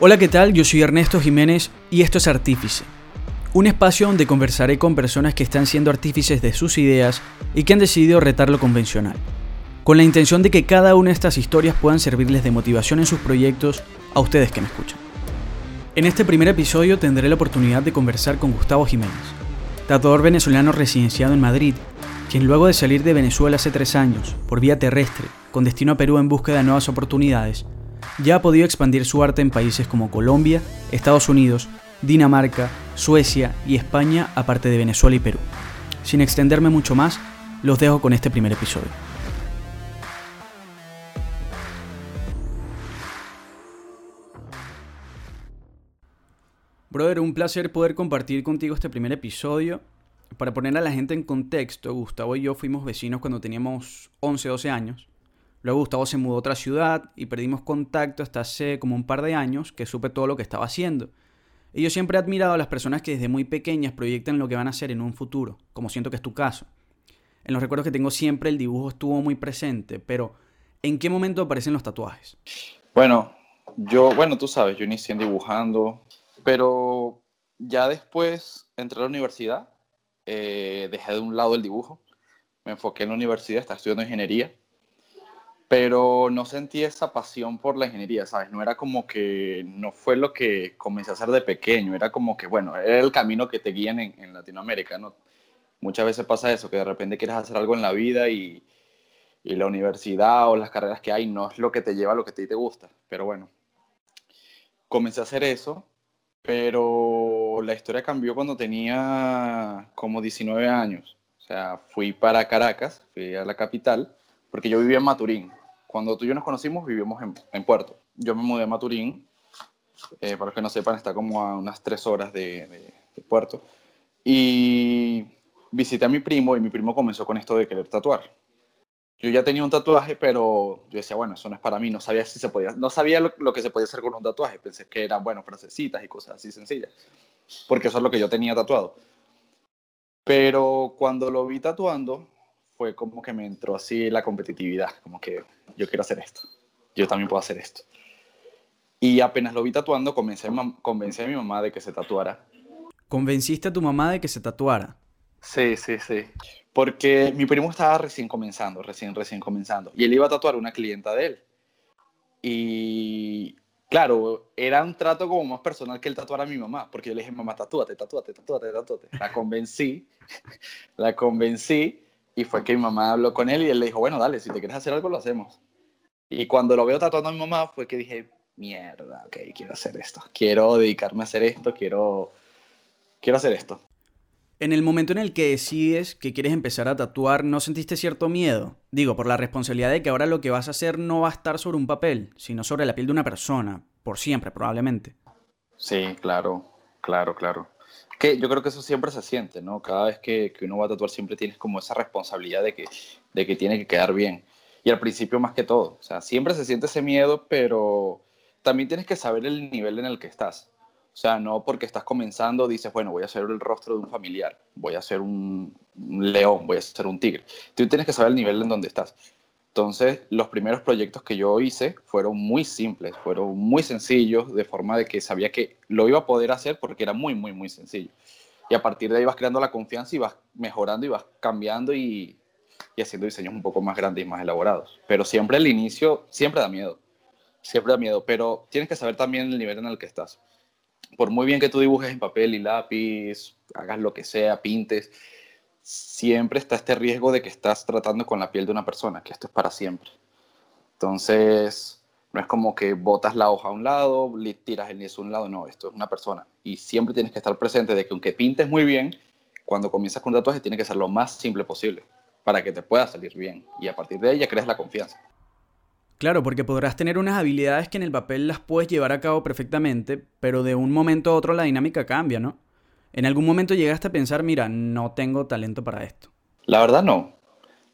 Hola, ¿qué tal? Yo soy Ernesto Jiménez y esto es Artífice, un espacio donde conversaré con personas que están siendo artífices de sus ideas y que han decidido retar lo convencional, con la intención de que cada una de estas historias puedan servirles de motivación en sus proyectos a ustedes que me escuchan. En este primer episodio tendré la oportunidad de conversar con Gustavo Jiménez, tatuador venezolano residenciado en Madrid, quien luego de salir de Venezuela hace tres años, por vía terrestre, con destino a Perú en búsqueda de nuevas oportunidades, ya ha podido expandir su arte en países como Colombia, Estados Unidos, Dinamarca, Suecia y España, aparte de Venezuela y Perú. Sin extenderme mucho más, los dejo con este primer episodio. Brother, un placer poder compartir contigo este primer episodio. Para poner a la gente en contexto, Gustavo y yo fuimos vecinos cuando teníamos 11, 12 años. Luego Gustavo se mudó a otra ciudad y perdimos contacto hasta hace como un par de años que supe todo lo que estaba haciendo. Y yo siempre he admirado a las personas que desde muy pequeñas proyectan lo que van a hacer en un futuro, como siento que es tu caso. En los recuerdos que tengo siempre el dibujo estuvo muy presente, pero ¿en qué momento aparecen los tatuajes? Bueno, yo, bueno, tú sabes, yo inicié dibujando, pero ya después entré a la universidad, eh, dejé de un lado el dibujo, me enfoqué en la universidad, estaba estudiando ingeniería pero no sentí esa pasión por la ingeniería, ¿sabes? No era como que, no fue lo que comencé a hacer de pequeño, era como que, bueno, era el camino que te guían en, Latinoamérica, ¿no? Muchas veces pasa eso, que de repente quieres hacer algo en la vida y, y, la universidad o las carreras que hay no es lo que te lleva a lo que a ti te gusta, pero bueno, comencé a hacer eso, pero la historia cambió cuando tenía como 19 años, o sea, fui para Caracas, fui a la capital, porque yo vivía en Maturín, cuando tú y yo nos conocimos, vivíamos en, Puerto. Yo me mudé a Maturín, eh, para los que no sepan, está como a unas tres horas de, Puerto. Y visité a mi primo y mi primo comenzó con esto de querer tatuar. Yo ya tenía un tatuaje, pero yo decía, bueno, eso no es para mí. No sabía si se podía, no sabía lo, que se podía hacer con un tatuaje. Pensé que eran, bueno, frasecitas y cosas así sencillas. Porque eso es lo que yo tenía tatuado. Pero cuando lo vi tatuando, fue como que me entró así la competitividad, como que yo quiero hacer esto, yo también puedo hacer esto. Y apenas lo vi tatuando, comencé, convencí a mi mamá de que se tatuara. ¿Convenciste a tu mamá de que se tatuara? Sí, sí, sí. Porque mi primo estaba recién comenzando, recién, recién comenzando. Y él iba a tatuar a una clienta de él. Y claro, era un trato como más personal que el tatuar a mi mamá. Porque yo le dije, mamá, tatúate, tatúate, tatúate, tatúate. La convencí, la convencí. Y fue que mi mamá habló con él y él le dijo, bueno, dale, si te quieres hacer algo, lo hacemos. Y cuando lo veo tatuando a mi mamá fue que dije, mierda, ok, quiero hacer esto. Quiero dedicarme a hacer esto, quiero, quiero hacer esto. En el momento en el que decides que quieres empezar a tatuar, ¿no sentiste cierto miedo? Digo, por la responsabilidad de que ahora lo que vas a hacer no va a estar sobre un papel, sino sobre la piel de una persona, por siempre probablemente. Sí, claro, claro, claro que yo creo que eso siempre se siente, ¿no? Cada vez que, que, uno va a tatuar siempre tienes como esa responsabilidad de que, de que tiene que quedar bien. Y al principio más que todo, o sea, siempre se siente ese miedo, pero también tienes que saber el nivel en el que estás. O sea, no porque estás comenzando dices, bueno, voy a hacer el rostro de un familiar, voy a hacer un, un león, voy a hacer un tigre. Tú tienes que saber el nivel en donde estás. Entonces, los primeros proyectos que yo hice fueron muy simples, fueron muy sencillos, de forma de que sabía que lo iba a poder hacer porque era muy, muy, muy sencillo. Y a partir de ahí vas creando la confianza y vas mejorando y vas cambiando y, y haciendo diseños un poco más grandes y más elaborados. Pero siempre el inicio, siempre da miedo, siempre da miedo, pero tienes que saber también el nivel en el que estás. Por muy bien que tú dibujes en papel y lápiz, hagas lo que sea, pintes, siempre está este riesgo de que estás tratando con la piel de una persona, que esto es para siempre. Entonces, no es como que botas la hoja a un lado, tiras el lienzo a un lado, no, esto es una persona. Y siempre tienes que estar presente de que aunque pintes muy bien, cuando comienzas con tatuajes tiene que ser lo más simple posible para que te pueda salir bien. Y a partir de ya creas la confianza. Claro, porque podrás tener unas habilidades que en el papel las puedes llevar a cabo perfectamente, pero de un momento a otro la dinámica cambia, ¿no? ¿En algún momento llegaste a pensar, mira, no tengo talento para esto? La verdad no.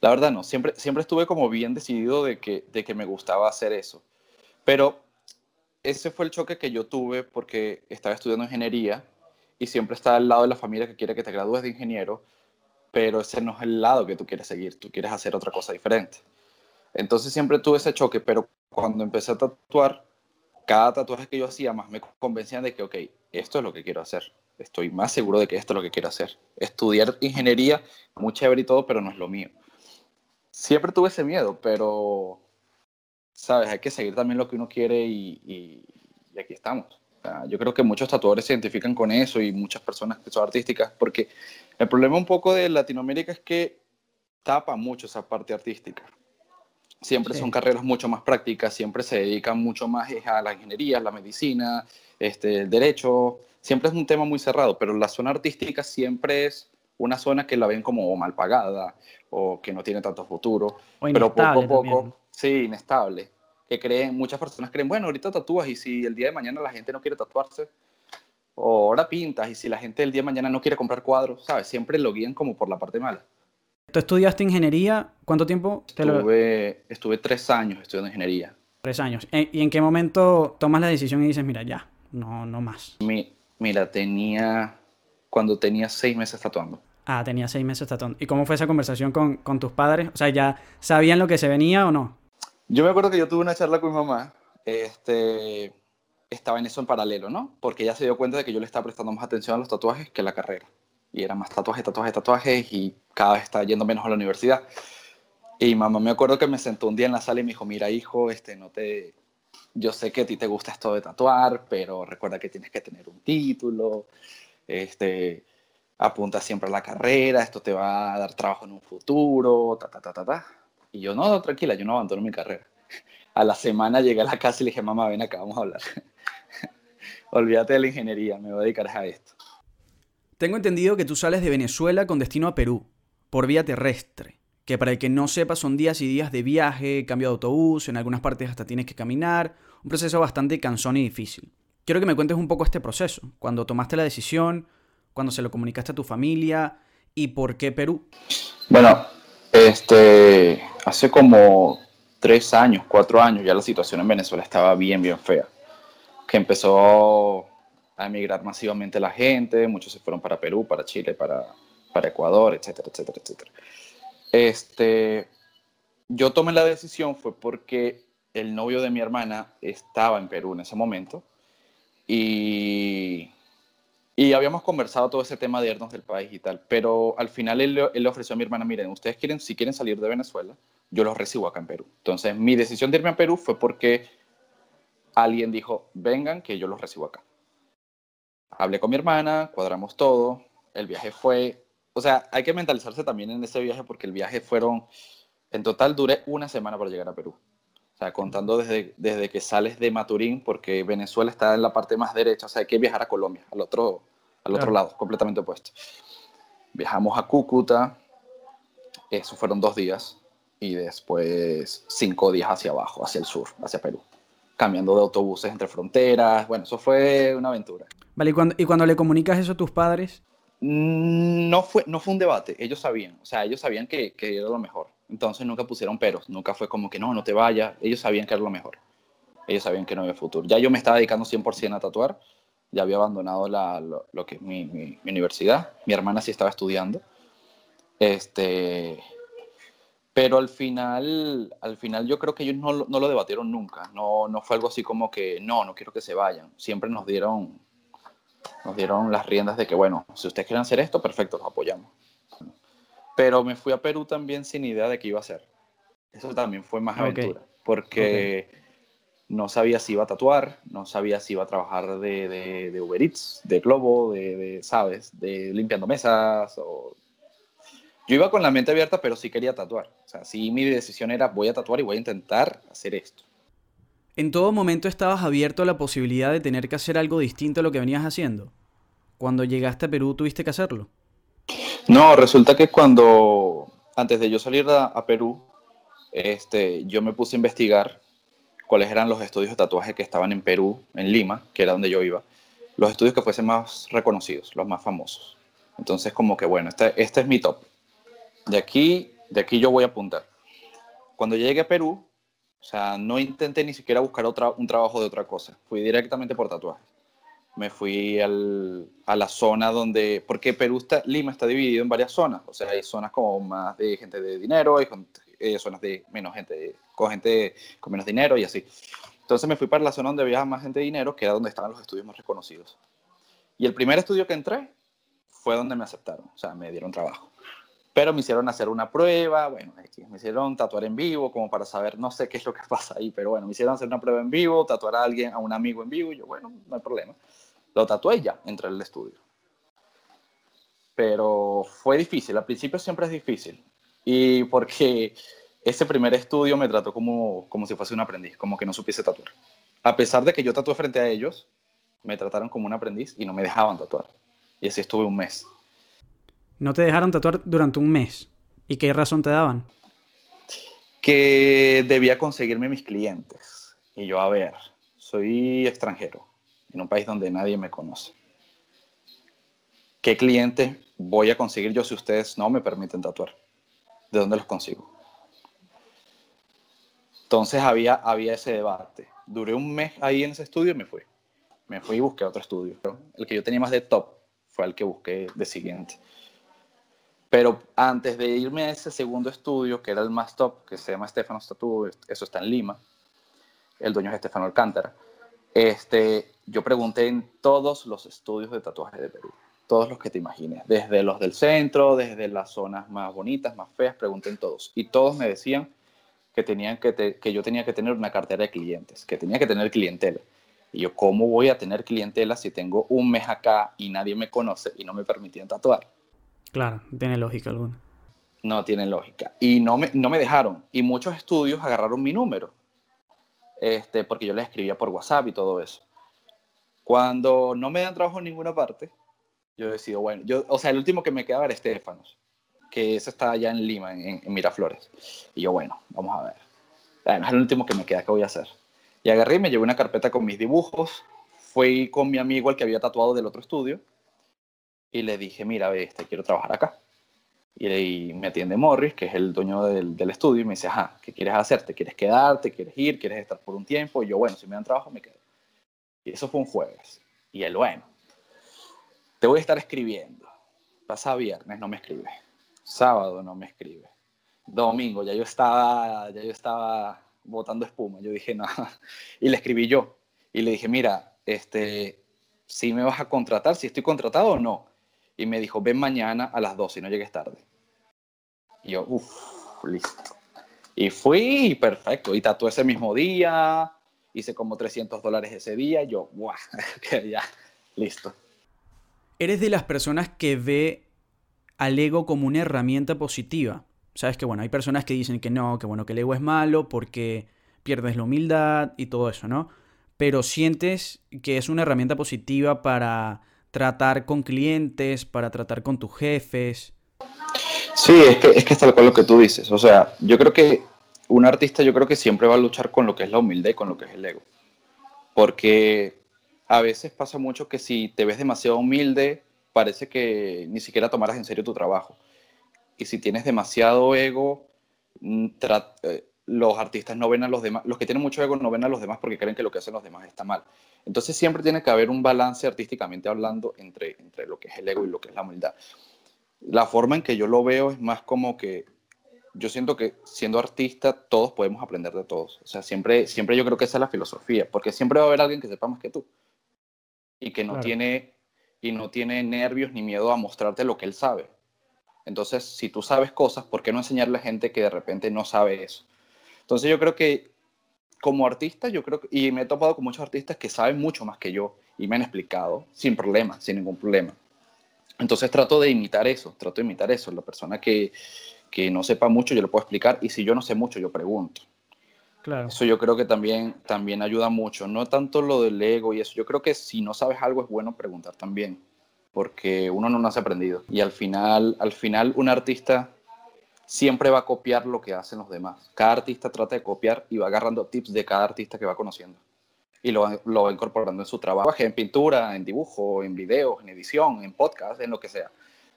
La verdad no. Siempre, siempre estuve como bien decidido de que, de que me gustaba hacer eso. Pero ese fue el choque que yo tuve porque estaba estudiando ingeniería y siempre está al lado de la familia que quiere que te gradúes de ingeniero, pero ese no es el lado que tú quieres seguir, tú quieres hacer otra cosa diferente. Entonces siempre tuve ese choque, pero cuando empecé a tatuar, cada tatuaje que yo hacía más me convencían de que, ok, esto es lo que quiero hacer. Estoy más seguro de que esto es lo que quiero hacer. Estudiar ingeniería, muy chévere y todo, pero no es lo mío. Siempre tuve ese miedo, pero, ¿sabes? Hay que seguir también lo que uno quiere y, y, aquí estamos. yo creo que muchos tatuadores se identifican con eso y muchas personas que son artísticas, porque el problema un poco de Latinoamérica es que tapa mucho esa parte artística. Siempre son carreras mucho más prácticas, siempre se dedican mucho más a la ingeniería, la medicina, este, el derecho. Siempre es un tema muy cerrado, pero la zona artística siempre es una zona que la ven como mal pagada o que no tiene tanto futuro. pero poco a poco, sí, inestable. Que creen, muchas personas creen, bueno, ahorita tatúas y si el día de mañana la gente no quiere tatuarse, o ahora pintas y si la gente el día de mañana no quiere comprar cuadros, ¿sabes? Siempre lo guían como por la parte mala. ¿Tú estudiaste ingeniería? ¿Cuánto tiempo? Estuve, estuve tres años estudiando ingeniería. Tres años. Eh, ¿Y en qué momento tomas la decisión y dices, mira, ya, no, no más? Mira, tenía, cuando tenía seis meses tatuando. Ah, tenía seis meses tatuando. ¿Y cómo fue esa conversación con, con tus padres? O sea, ¿ya sabían lo que se venía o no? Yo me acuerdo que yo tuve una charla con mi mamá. Este, estaba en eso en paralelo, ¿no? Porque ella se dio cuenta de que yo le estaba prestando más atención a los tatuajes que a la carrera y era más tatuajes, tatuajes, tatuajes y cada vez estaba yendo menos a la universidad. Y mamá me acuerdo que me sentó un día en la sala y me dijo, mira hijo, este, no te... yo sé que a ti te gusta esto de tatuar, pero recuerda que tienes que tener un título, este, apunta siempre a la carrera, esto te va a dar trabajo en un futuro, ta, ta, ta, ta, ta. Y yo, no, tranquila, yo no abandono mi carrera. A la semana llegué a la casa y le dije, mamá, ven acá, vamos a hablar. Olvídate de la ingeniería, me voy a dedicar a esto. Tengo entendido que tú sales de Venezuela con destino a Perú, por vía terrestre, que para el que no sepa son días y días de viaje, cambio de autobús, en algunas partes hasta tienes que caminar, un proceso bastante cansón y difícil. Quiero que me cuentes un poco este proceso, cuando tomaste la decisión, cuando se lo comunicaste a tu familia y por qué Perú. Bueno, este, hace como tres años, cuatro años, ya la situación en Venezuela estaba bien, bien fea. Que empezó a emigrar masivamente la gente, muchos se fueron para Perú, para Chile, para, para Ecuador, etcétera, etcétera, etcétera. Este, yo tomé la decisión fue porque el novio de mi hermana estaba en Perú en ese momento y, y habíamos conversado todo ese tema de irnos del país y tal, pero al final él, él, le ofreció a mi hermana, miren, ustedes quieren, si quieren salir de Venezuela, yo los recibo acá en Perú. Entonces mi decisión de irme a Perú fue porque alguien dijo, vengan, que yo los recibo acá hablé con mi hermana, cuadramos todo, el viaje fue, o sea, hay que mentalizarse también en ese viaje porque el viaje fueron, en total duré una semana para llegar a Perú. O sea, contando desde, desde que sales de Maturín, porque Venezuela está en la parte más derecha, o sea, hay que viajar a Colombia, al otro, al otro lado, completamente opuesto. Viajamos a Cúcuta, eso fueron dos días, y después cinco días hacia abajo, hacia el sur, hacia Perú, cambiando de autobuses entre fronteras. Bueno, eso fue una aventura. Vale, ¿y cuando, le comunicas eso a tus padres? No fue, no fue un debate, ellos sabían, o sea, ellos sabían que, que era lo mejor. Entonces nunca pusieron peros, nunca fue como que no, no te vayas, ellos sabían que era lo mejor. Ellos sabían que no había futuro. Ya yo me estaba dedicando 100% a tatuar, ya había abandonado la, lo, que es mi, mi, universidad, mi hermana sí estaba estudiando. Este, pero al final, al final yo creo que ellos no, no, lo debatieron nunca. No, no fue algo así como que, no, no quiero que se vayan. Siempre nos dieron, nos dieron las riendas de que, bueno, si ustedes quieren hacer esto, perfecto, los apoyamos. Pero me fui a Perú también sin idea de qué iba a hacer. Eso también fue más aventura, porque no sabía si iba a tatuar, no sabía si iba a trabajar de, de, de Uber Eats, de Globo, de, de, ¿sabes? De limpiando mesas. O... Yo iba con la mente abierta, pero sí quería tatuar. O sea, sí mi decisión era voy a tatuar y voy a intentar hacer esto. ¿En todo momento estabas abierto a la posibilidad de tener que hacer algo distinto a lo que venías haciendo? Cuando llegaste a Perú tuviste que hacerlo. No, resulta que cuando, antes de yo salir a, Perú, este, yo me puse a investigar cuáles eran los estudios de tatuaje que estaban en Perú, en Lima, que era donde yo iba, los estudios que fuesen más reconocidos, los más famosos. Entonces, como que bueno, este, este es mi top. De aquí, de aquí yo voy a apuntar. Cuando llegué a Perú, o sea, no intenté ni siquiera buscar otra, un trabajo de otra cosa. Fui directamente por tatuajes. Me fui al, a la zona donde, porque Perú está, Lima está dividido en varias zonas. O sea, hay zonas como más de gente de dinero, hay eh, zonas de menos gente, con gente con menos dinero y así. Entonces me fui para la zona donde había más gente de dinero, que era donde estaban los estudios más reconocidos. Y el primer estudio que entré fue donde me aceptaron, o sea, me dieron trabajo. Pero me hicieron hacer una prueba, bueno, me hicieron tatuar en vivo, como para saber, no sé qué es lo que pasa ahí, pero bueno, me hicieron hacer una prueba en vivo, tatuar a alguien, a un amigo en vivo, y yo, bueno, no hay problema. Lo tatué ya, entré al estudio. Pero fue difícil, al principio siempre es difícil. Y porque ese primer estudio me trató como, como si fuese un aprendiz, como que no supiese tatuar. A pesar de que yo tatué frente a ellos, me trataron como un aprendiz y no me dejaban tatuar. Y así estuve un mes. ¿No te dejaron tatuar durante un mes? ¿Y qué razón te daban? Que debía conseguirme mis clientes. Y yo, a ver, soy extranjero en un país donde nadie me conoce. ¿Qué clientes voy a conseguir yo si ustedes no me permiten tatuar? ¿De dónde los consigo? Entonces había, había ese debate. Duré un mes ahí en ese estudio y me fui. Me fui y busqué otro estudio. El que yo tenía más de top fue el que busqué de siguiente. Pero antes de irme a ese segundo estudio, que era el más top, que se llama Stefano Tattoo, eso está en Lima, el dueño es Estefano Alcántara, este, yo pregunté en todos los estudios de tatuaje de Perú, todos los que te imagines, desde los del centro, desde las zonas más bonitas, más feas, pregunté en todos. Y todos me decían que, tenían que, que yo tenía que tener una cartera de clientes, que tenía que tener clientela. Y yo, ¿cómo voy a tener clientela si tengo un mes acá y nadie me conoce y no me permitían tatuar? Claro, tiene lógica alguna. No tiene lógica. Y no me, no me dejaron. Y muchos estudios agarraron mi número. Este, porque yo les escribía por WhatsApp y todo eso. Cuando no me dan trabajo en ninguna parte, yo decido, bueno, yo, o sea, el último que me quedaba era Estefanos, que eso está allá en Lima, en, Miraflores. Y yo, bueno, vamos a ver. Bueno, es el último que me queda, ¿qué voy a hacer? Y agarré y me llevé una carpeta con mis dibujos. Fui con mi amigo, el que había tatuado del otro estudio, y le dije, mira, ve, este, quiero trabajar acá. Y, me atiende Morris, que es el dueño del, del, estudio, y me dice, ajá, ¿qué quieres hacer? ¿Te quieres quedarte? ¿Quieres ir? ¿Quieres estar por un tiempo? Y yo, bueno, si me dan trabajo, me quedo. Y eso fue un jueves. Y él, bueno, te voy a estar escribiendo. Pasa viernes, no me escribe. Sábado no me escribe. Domingo, ya yo estaba, ya yo estaba botando espuma. Yo dije, no. Y le escribí yo. Y le dije, mira, este, si me vas a contratar, si estoy contratado o no. Y me dijo, ven mañana a las 12 y no llegues tarde. Y yo, uff, listo. Y fui, perfecto. Y tatué ese mismo día, hice como 300 dólares ese día. Y yo, guau, que ya, listo. Eres de las personas que ve al ego como una herramienta positiva. Sabes que, bueno, hay personas que dicen que no, que bueno, que el ego es malo porque pierdes la humildad y todo eso, ¿no? Pero sientes que es una herramienta positiva para tratar con clientes, para tratar con tus jefes. Sí, es que, es que tal cual lo que tú dices. O sea, yo creo que un artista yo creo que siempre va a luchar con lo que es la humildad y con lo que es el ego. Porque a veces pasa mucho que si te ves demasiado humilde, parece que ni siquiera tomaras en serio tu trabajo. Y si tienes demasiado ego, mm, eh, los artistas no ven a los demás, los que tienen mucho ego no ven a los demás porque creen que lo que hacen los demás está mal. Entonces siempre tiene que haber un balance artísticamente hablando entre, entre lo que es el ego y lo que es la humildad. La forma en que yo lo veo es más como que yo siento que siendo artista todos podemos aprender de todos. O sea, siempre, siempre yo creo que esa es la filosofía, porque siempre va a haber alguien que sepa más que tú y que no, tiene, y no tiene nervios ni miedo a mostrarte lo que él sabe. Entonces, si tú sabes cosas, ¿por qué no enseñarle a gente que de repente no sabe eso? Entonces yo creo que como artista, yo creo que, y me he topado con muchos artistas que saben mucho más que yo y me han explicado sin problema, sin ningún problema. Entonces trato de imitar eso, trato de imitar eso. La persona que, que no sepa mucho, yo le puedo explicar y si yo no sé mucho, yo pregunto. Claro. Eso yo creo que también, también ayuda mucho. No tanto lo del ego y eso. Yo creo que si no sabes algo es bueno preguntar también, porque uno no nace aprendido. Y al final, al final un artista siempre va a copiar lo que hacen los demás. Cada artista trata de copiar y va agarrando tips de cada artista que va conociendo. Y lo, va incorporando en su trabajo, en pintura, en dibujo, en videos, en edición, en podcast, en lo que sea.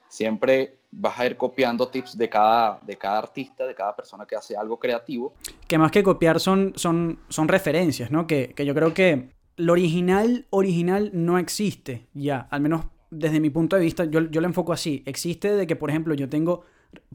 Siempre vas a ir copiando tips de cada, de cada artista, de cada persona que hace algo creativo. Que más que copiar son, son, son referencias, ¿no? Que, que yo creo que lo original, original no existe ya, al menos desde mi punto de vista, yo, yo lo enfoco así. Existe de que, por ejemplo, yo tengo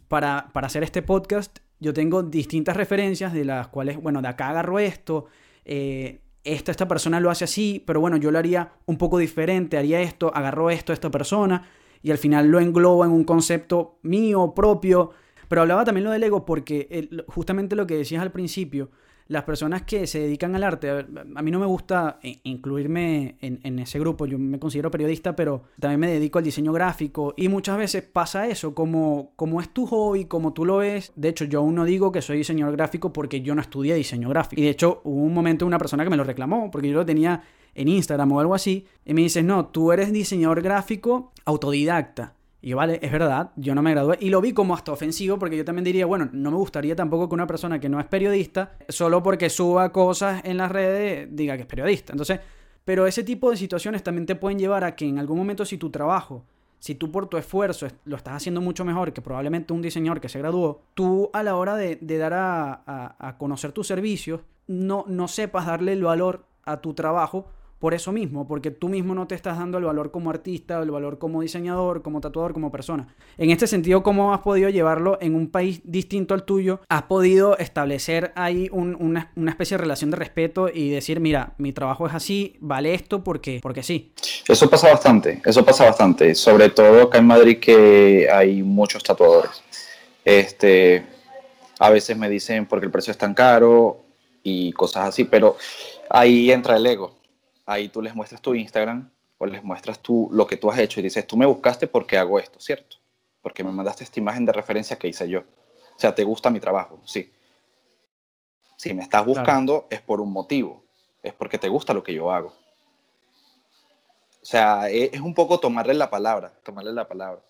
para, hacer este podcast, yo tengo distintas referencias de las cuales, bueno, de acá agarro esto, eh, esta, esta persona lo hace así, pero bueno, yo lo haría un poco diferente, haría esto, agarro esto esta persona y al final lo englobo en un concepto mío, propio. Pero hablaba también lo del ego porque justamente lo que decías al principio, las personas que se dedican al arte, a, mí no me gusta incluirme en, ese grupo, yo me considero periodista, pero también me dedico al diseño gráfico y muchas veces pasa eso, como, como es tu hobby, como tú lo ves, de hecho yo aún no digo que soy diseñador gráfico porque yo no estudié diseño gráfico y de hecho hubo un momento una persona que me lo reclamó porque yo lo tenía en Instagram o algo así y me dice, no, tú eres diseñador gráfico autodidacta. Y vale, es verdad, yo no me gradué. Y lo vi como hasta ofensivo porque yo también diría, bueno, no me gustaría tampoco que una persona que no es periodista, solo porque suba cosas en las redes, diga que es periodista. Entonces, pero ese tipo de situaciones también te pueden llevar a que en algún momento si tu trabajo, si tú por tu esfuerzo lo estás haciendo mucho mejor que probablemente un diseñador que se graduó, tú a la hora de, dar a, a, conocer tus servicios, no, no sepas darle el valor a tu trabajo por eso mismo, porque tú mismo no te estás dando el valor como artista, el valor como diseñador, como tatuador, como persona. En este sentido, ¿cómo has podido llevarlo en un país distinto al tuyo? ¿Has podido establecer ahí una, especie de relación de respeto y decir, mira, mi trabajo es así, vale esto porque, porque sí? Eso pasa bastante, eso pasa bastante, sobre todo acá en Madrid que hay muchos tatuadores. Este, a veces me dicen porque el precio es tan caro y cosas así, pero ahí entra el ego ahí tú les muestras tu Instagram o les muestras tú lo que tú has hecho y dices, tú me buscaste porque hago esto, ¿cierto? Porque me mandaste esta imagen de referencia que hice yo. O sea, ¿te gusta mi trabajo? Sí. Si me estás buscando es por un motivo, es porque te gusta lo que yo hago. O sea, e, es un poco tomarle la palabra, tomarle la palabra.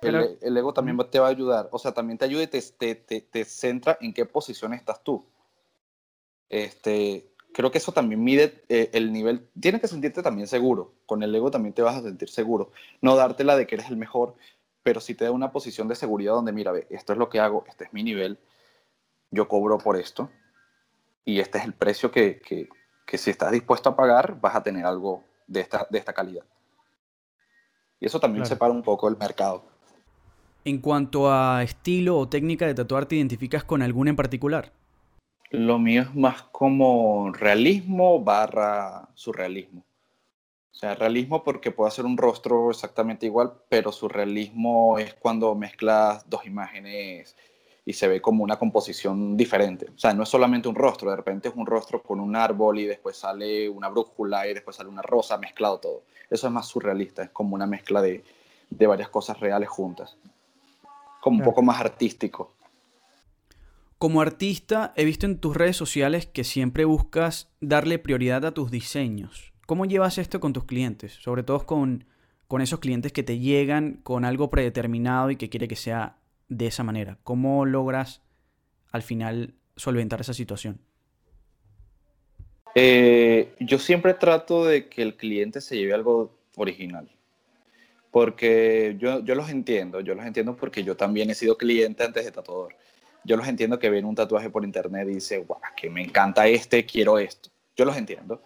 El, el, ego también te va a ayudar, o sea, también te ayuda y te, te, te, te centra en qué posición estás tú. Este, creo que eso también mide eh, el nivel. Tienes que sentirte también seguro. Con el ego también te vas a sentir seguro. No dártela de que eres el mejor, pero sí te da una posición de seguridad donde, mira, ve, esto es lo que hago, este es mi nivel, yo cobro por esto y este es el precio que, que, que si estás dispuesto a pagar, vas a tener algo de esta, de esta calidad. Y eso también separa un poco el mercado. En cuanto a estilo o técnica de tatuar, ¿te identificas con alguna en particular? Lo mío es más como realismo barra surrealismo. O sea, realismo porque puedo hacer un rostro exactamente igual, pero surrealismo es cuando mezclas dos imágenes y se ve como una composición diferente. O sea, no es solamente un rostro, de repente es un rostro con un árbol y después sale una brújula y después sale una rosa, mezclado todo. Eso es más surrealista, es como una mezcla de, de varias cosas reales juntas. Como un poco más artístico. Como artista, he visto en tus redes sociales que siempre buscas darle prioridad a tus diseños. ¿Cómo llevas esto con tus clientes? Sobre todo con, con esos clientes que te llegan con algo predeterminado y que quiere que sea de esa manera. ¿Cómo logras al final solventar esa situación? Eh, yo siempre trato de que el cliente se lleve algo original. Porque yo, yo los entiendo, yo los entiendo porque yo también he sido cliente antes de tatuador yo los entiendo que ven un tatuaje por internet y dicen, guau, que me encanta este, quiero esto. Yo los entiendo.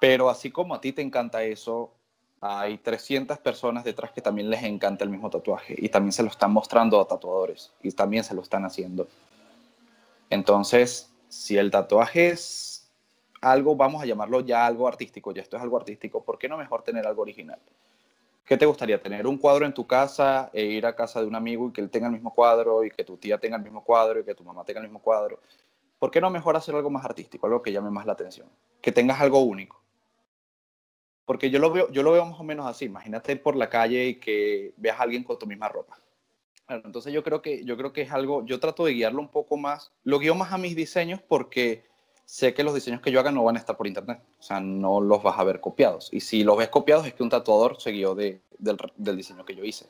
Pero así como a ti te encanta eso, hay 300 personas detrás que también les encanta el mismo tatuaje y también se lo están mostrando a tatuadores y también se lo están haciendo. Entonces, si el tatuaje es algo, vamos a llamarlo ya algo artístico, ya esto es algo artístico, ¿por qué no mejor tener algo original? ¿Qué te gustaría? ¿Tener un cuadro en tu casa e ir a casa de un amigo y que él tenga el mismo cuadro y que tu tía tenga el mismo cuadro y que tu mamá tenga el mismo cuadro? ¿Por qué no mejor hacer algo más artístico, algo que llame más la atención? Que tengas algo único. Porque yo lo veo, yo lo veo más o menos así. Imagínate por la calle y que veas a alguien con tu misma ropa. Bueno, entonces yo creo que yo creo que es algo. Yo trato de guiarlo un poco más. Lo guío más a mis diseños porque sé que los diseños que yo haga no van a estar por internet. O sea, no los vas a ver copiados. Y si los ves copiados es que un tatuador se guió de, del, del, diseño que yo hice.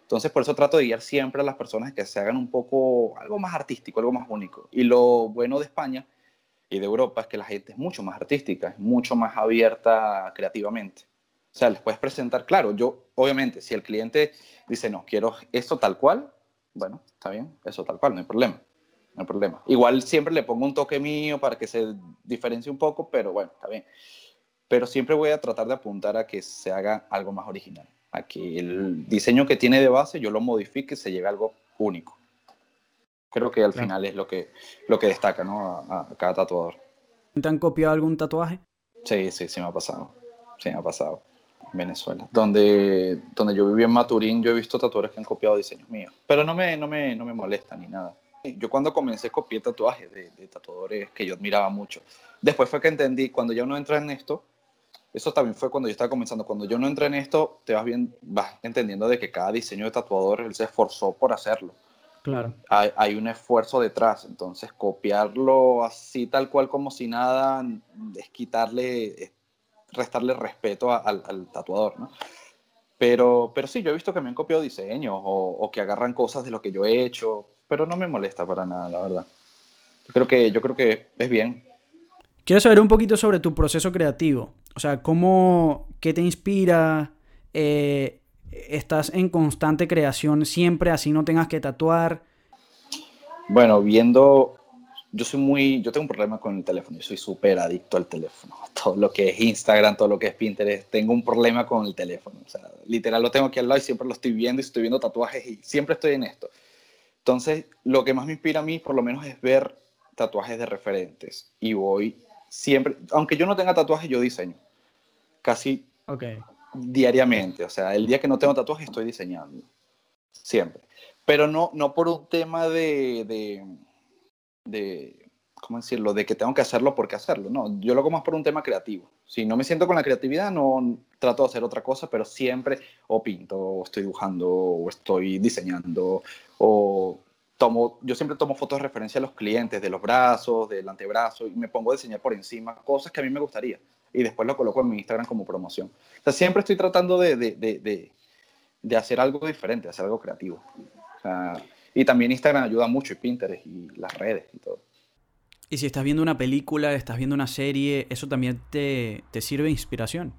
Entonces, por eso trato de guiar siempre a las personas que se hagan un poco algo más artístico, algo más único. Y lo bueno de España y de Europa es que la gente es mucho más artística, es mucho más abierta creativamente. O sea, les puedes presentar, claro, yo, obviamente, si el cliente dice, no, quiero esto tal cual, bueno, está bien, eso tal cual, no hay problema no hay problema. Igual siempre le pongo un toque mío para que se diferencie un poco, pero bueno, está bien. Pero siempre voy a tratar de apuntar a que se haga algo más original, a que el diseño que tiene de base yo lo modifique y se llegue a algo único. Creo que al final es lo que, lo que destaca ¿no? a, cada tatuador. ¿Te han copiado algún tatuaje? Sí, sí, sí me ha pasado. Sí me ha pasado. En Venezuela. Donde, donde yo viví en Maturín, yo he visto tatuadores que han copiado diseños míos. Pero no me, no me, no me molesta ni nada. Yo cuando comencé copié tatuajes de, de tatuadores que yo admiraba mucho. Después fue que entendí, cuando yo no entré en esto, eso también fue cuando yo estaba comenzando. Cuando yo no entré en esto, te vas, bien, vas entendiendo de que cada diseño de tatuador él se esforzó por hacerlo. Claro. Hay, hay, un esfuerzo detrás. Entonces, copiarlo así, tal cual como si nada, es quitarle, es restarle respeto a, al, al, tatuador, ¿no? Pero, pero sí, yo he visto que me han copiado diseños o, o, que agarran cosas de lo que yo he hecho, pero no me molesta para nada, la verdad. Yo creo que, yo creo que es bien. Quiero saber un poquito sobre tu proceso creativo. O sea, ¿cómo, qué te inspira? Eh, ¿Estás en constante creación siempre, así no tengas que tatuar? Bueno, viendo, yo soy muy, yo tengo un problema con el teléfono, yo soy súper adicto al teléfono. Todo lo que es Instagram, todo lo que es Pinterest, tengo un problema con el teléfono. O sea, literal lo tengo aquí al lado y siempre lo estoy viendo y estoy viendo tatuajes y siempre estoy en esto. Entonces, lo que más me inspira a mí, por lo menos, es ver tatuajes de referentes. Y voy siempre, aunque yo no tenga tatuajes, yo diseño. Casi okay. diariamente. O sea, el día que no tengo tatuajes estoy diseñando. Siempre. Pero no, no por un tema de, de, de, ¿cómo decirlo? De que tengo que hacerlo porque hacerlo. No, yo lo hago más por un tema creativo. Si no me siento con la creatividad, no trato de hacer otra cosa, pero siempre o pinto, o estoy dibujando, o estoy diseñando, o tomo, yo siempre tomo fotos de referencia a los clientes, de los brazos, del antebrazo, y me pongo a diseñar por encima cosas que a mí me gustaría. Y después lo coloco en mi Instagram como promoción. O sea, siempre estoy tratando de, de, de, de hacer algo diferente, hacer algo creativo. O y también Instagram ayuda mucho, y Pinterest, y las redes, y todo. Y si estás viendo una película, estás viendo una serie, ¿eso también te, te sirve de inspiración?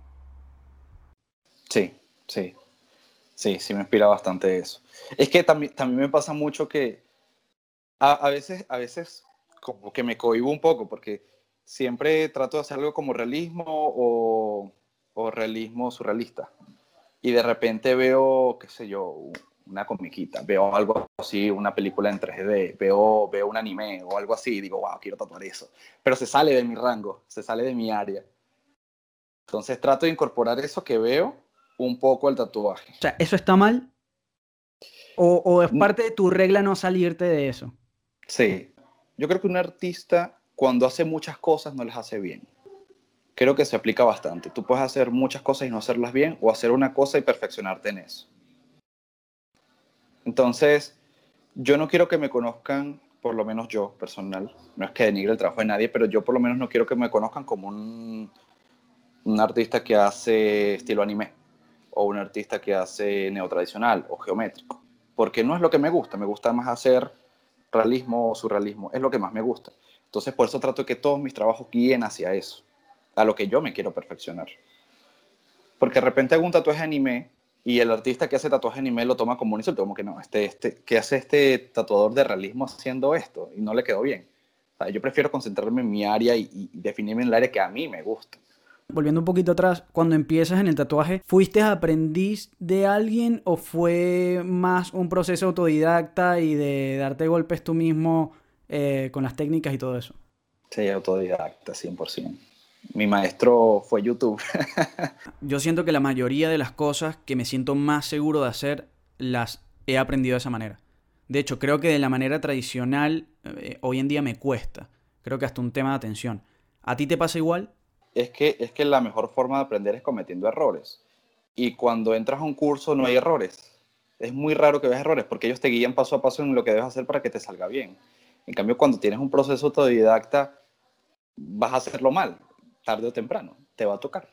Sí, sí. Sí, sí me inspira bastante eso. Es que también, también me pasa mucho que a, a, veces, a veces como que me cohibo un poco porque siempre trato de hacer algo como realismo o, o realismo surrealista. Y de repente veo, qué sé yo, una comiquita, veo algo así, una película en 3D, veo, veo un anime o algo así y digo, wow, quiero tatuar eso. Pero se sale de mi rango, se sale de mi área. Entonces trato de incorporar eso que veo un poco al tatuaje. O sea, ¿eso está mal? ¿O, o es parte de tu regla no salirte de eso? Sí. Yo creo que un artista cuando hace muchas cosas no las hace bien. Creo que se aplica bastante. Tú puedes hacer muchas cosas y no hacerlas bien o hacer una cosa y perfeccionarte en eso. Entonces, yo no quiero que me conozcan, por lo menos yo, personal, no es que denigre el trabajo de nadie, pero yo por lo menos no quiero que me conozcan como un, un artista que hace estilo anime o un artista que hace neotradicional o geométrico, porque no es lo que me gusta, me gusta más hacer realismo o surrealismo, es lo que más me gusta. Entonces por eso trato que todos mis trabajos guíen hacia eso, a lo que yo me quiero perfeccionar. Porque de repente hago un tatuaje anime y el artista que hace tatuaje anime lo toma como un insulto, como que no, este, este, ¿qué hace este tatuador de realismo haciendo esto? Y no le quedó bien. O sea, yo prefiero concentrarme en mi área y, y definirme en el área que a mí me gusta volviendo un poquito atrás, cuando empiezas en el tatuaje, ¿fuiste aprendiz de alguien o fue más un proceso autodidacta y de darte golpes tú mismo eh, con las técnicas y todo eso? Sí, autodidacta, 100%. Mi maestro fue YouTube. Yo siento que la mayoría de las cosas que me siento más seguro de hacer las he aprendido de esa manera. De hecho, creo que de la manera tradicional eh, hoy en día me cuesta. Creo que hasta un tema de atención. ¿A ti te pasa igual? es que, es que la mejor forma de aprender es cometiendo errores. Y cuando entras a un curso no hay errores. Es muy raro que veas errores porque ellos te guían paso a paso en lo que debes hacer para que te salga bien. En cambio, cuando tienes un proceso autodidacta, vas a hacerlo mal, tarde o temprano, te va a tocar.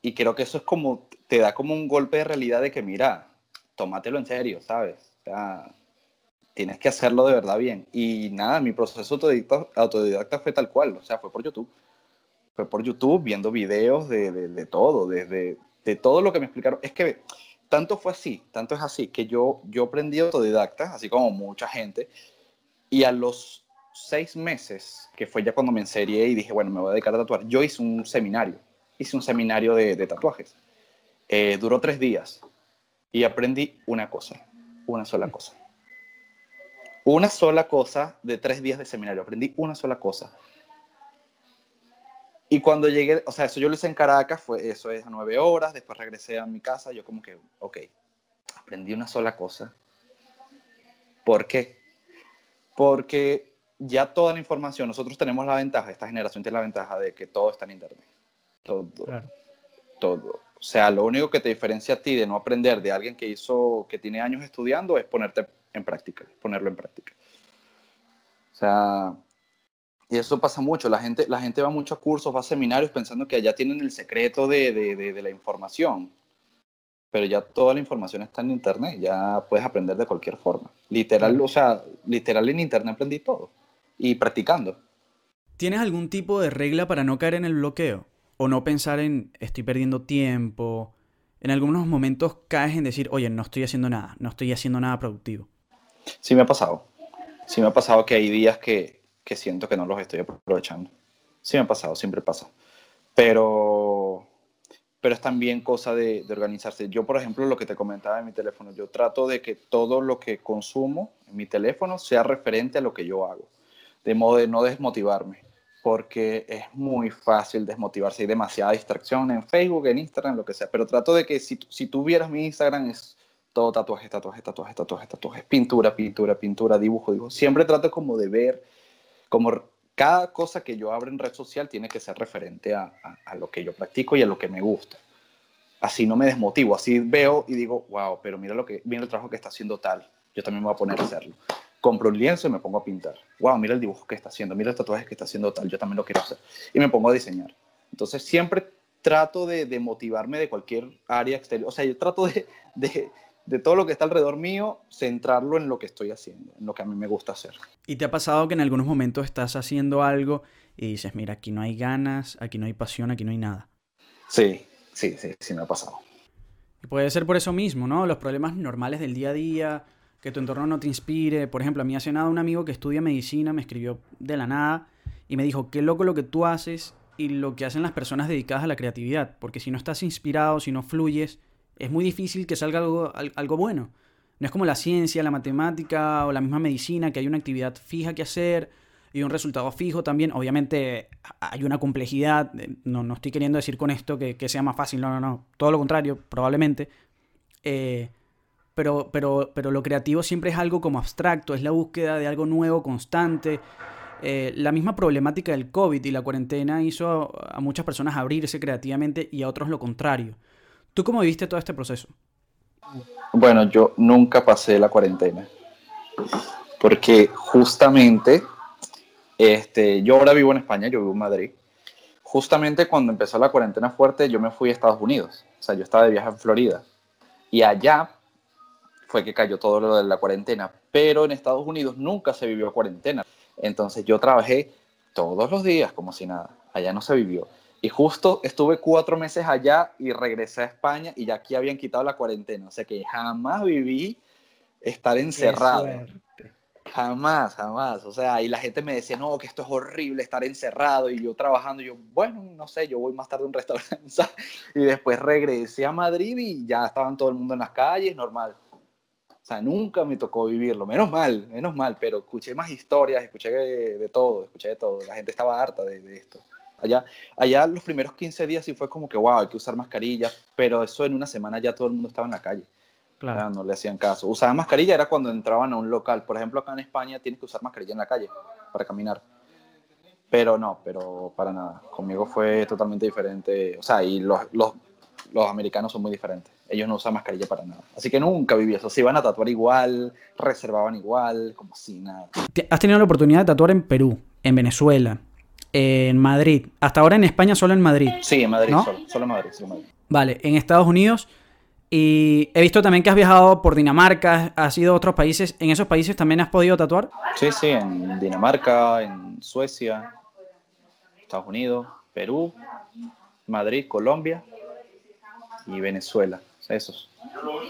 Y creo que eso es como, te da como un golpe de realidad de que, mira, tómatelo en serio, ¿sabes? O sea, tienes que hacerlo de verdad bien. Y nada, mi proceso autodidacta, autodidacta fue tal cual, o sea, fue por YouTube fue por YouTube, viendo videos de, de, de todo, desde de todo lo que me explicaron. Es que tanto fue así, tanto es así, que yo, yo aprendí autodidacta, así como mucha gente, y a los seis meses, que fue ya cuando me enserié y dije, bueno, me voy a dedicar a tatuar, yo hice un seminario, hice un seminario de, de tatuajes. Eh, duró tres días y aprendí una cosa, una sola cosa. Una sola cosa de tres días de seminario, aprendí una sola cosa Y cuando llegué, o sea, eso yo lo hice en Caracas, fue, eso es a nueve horas, después regresé a mi casa, yo como que, ok, aprendí una sola cosa. ¿Por qué? Porque ya toda la información, nosotros tenemos la ventaja, esta generación tiene la ventaja de que todo está en Internet. Todo. Todo. O sea, lo único que te diferencia a ti de no aprender de alguien que hizo, que tiene años estudiando, es ponerte en práctica, ponerlo en práctica. O sea, y eso pasa mucho. La gente, la gente va a muchos cursos, va a seminarios pensando que allá tienen el secreto de, de, de, la información. Pero ya toda la información está en Internet, ya puedes aprender de cualquier forma. Literal, o sea, literal en Internet aprendí todo. Y practicando. ¿Tienes algún tipo de regla para no caer en el bloqueo? O no pensar en estoy perdiendo tiempo. En algunos momentos caes en decir, oye, no estoy haciendo nada, no estoy haciendo nada productivo. Sí me ha pasado. Sí me ha pasado que hay días que, que siento que no los estoy aprovechando. Sí me ha pasado, siempre pasa. Pero, pero es también cosa de, organizarse. Yo, por ejemplo, lo que te comentaba en mi teléfono, yo trato de que todo lo que consumo en mi teléfono sea referente a lo que yo hago, de modo de no desmotivarme, porque es muy fácil desmotivarse. Hay demasiada distracción en Facebook, en Instagram, lo que sea. Pero trato de que si, si tú vieras mi Instagram, es todo tatuajes, tatuajes, tatuajes, tatuajes, tatuajes, pintura, pintura, pintura, dibujo, dibujo. Siempre trato como de ver como cada cosa que yo abro en red social tiene que ser referente a, a, lo que yo practico y a lo que me gusta. Así no me desmotivo, así veo y digo, wow, pero mira, lo que, mira el trabajo que está haciendo tal, yo también me voy a poner a hacerlo. Compro un lienzo y me pongo a pintar. Wow, mira el dibujo que está haciendo, mira el tatuaje que está haciendo tal, yo también lo quiero hacer. Y me pongo a diseñar. Entonces siempre trato de, de motivarme de cualquier área exterior. O sea, yo trato de, de de todo lo que está alrededor mío, centrarlo en lo que estoy haciendo, en lo que a mí me gusta hacer. ¿Y te ha pasado que en algunos momentos estás haciendo algo y dices, mira, aquí no hay ganas, aquí no hay pasión, aquí no hay nada? Sí, sí, sí, sí me ha pasado. Y puede ser por eso mismo, ¿no? Los problemas normales del día a día, que tu entorno no te inspire. Por ejemplo, a mí hace nada un amigo que estudia medicina me escribió de la nada y me dijo, qué loco lo que tú haces y lo que hacen las personas dedicadas a la creatividad, porque si no estás inspirado, si no fluyes, es muy difícil que salga algo, algo bueno. No es como la ciencia, la matemática o la misma medicina, que hay una actividad fija que hacer y un resultado fijo también. Obviamente hay una complejidad, eh, no, no estoy queriendo decir con esto que, sea más fácil, no, no, no, todo lo contrario, probablemente. Eh, pero, pero, pero lo creativo siempre es algo como abstracto, es la búsqueda de algo nuevo, constante. Eh, la misma problemática del COVID y la cuarentena hizo a muchas personas abrirse creativamente y a otros lo contrario. ¿Tú cómo viviste todo este proceso? Bueno, yo nunca pasé la cuarentena. Porque justamente, este, yo ahora vivo en España, yo vivo en Madrid. Justamente cuando empezó la cuarentena fuerte, yo me fui a Estados Unidos. O sea, yo estaba de viaje en Florida. Y allá fue que cayó todo lo de la cuarentena. Pero en Estados Unidos nunca se vivió cuarentena. Entonces yo trabajé todos los días como si nada. Allá no se vivió. Y justo estuve cuatro meses allá y regresé a España y ya aquí habían quitado la cuarentena. O sea que jamás viví estar encerrado. Jamás, jamás. O sea, y la gente me decía, no, que esto es horrible estar encerrado y yo trabajando. Y yo, bueno, no sé, yo voy más tarde a un restaurante. y después regresé a Madrid y ya estaban todo el mundo en las calles, normal. Sea, nunca me tocó vivirlo. Menos mal, menos mal, pero escuché más historias, escuché de, todo, escuché de todo. La gente estaba harta de esto. Allá, allá los primeros 15 días sí fue como que, wow, hay que usar mascarilla, pero eso en una semana ya todo el mundo estaba en la calle. Claro. no le hacían caso. Usaban mascarilla era cuando entraban a un local. Por ejemplo, acá en España tienes que usar mascarilla en la calle para caminar. Pero no, pero para nada. Conmigo fue totalmente diferente. O sea, y los, los, los americanos son muy diferentes. Ellos no usan mascarilla para nada. Así que nunca viví eso. Se iban a tatuar igual, reservaban igual, como si nada. ¿Has tenido la oportunidad de tatuar en Perú, en Venezuela, en Madrid. Hasta ahora en España solo en Madrid. Sí, en Madrid, solo, en Madrid, Vale, en Estados Unidos. Y he visto también que has viajado por Dinamarca, has ido a otros países. ¿En esos países también has podido tatuar? Sí, sí, en Dinamarca, en Suecia, Estados Unidos, Perú, Madrid, Colombia y Venezuela. Esos.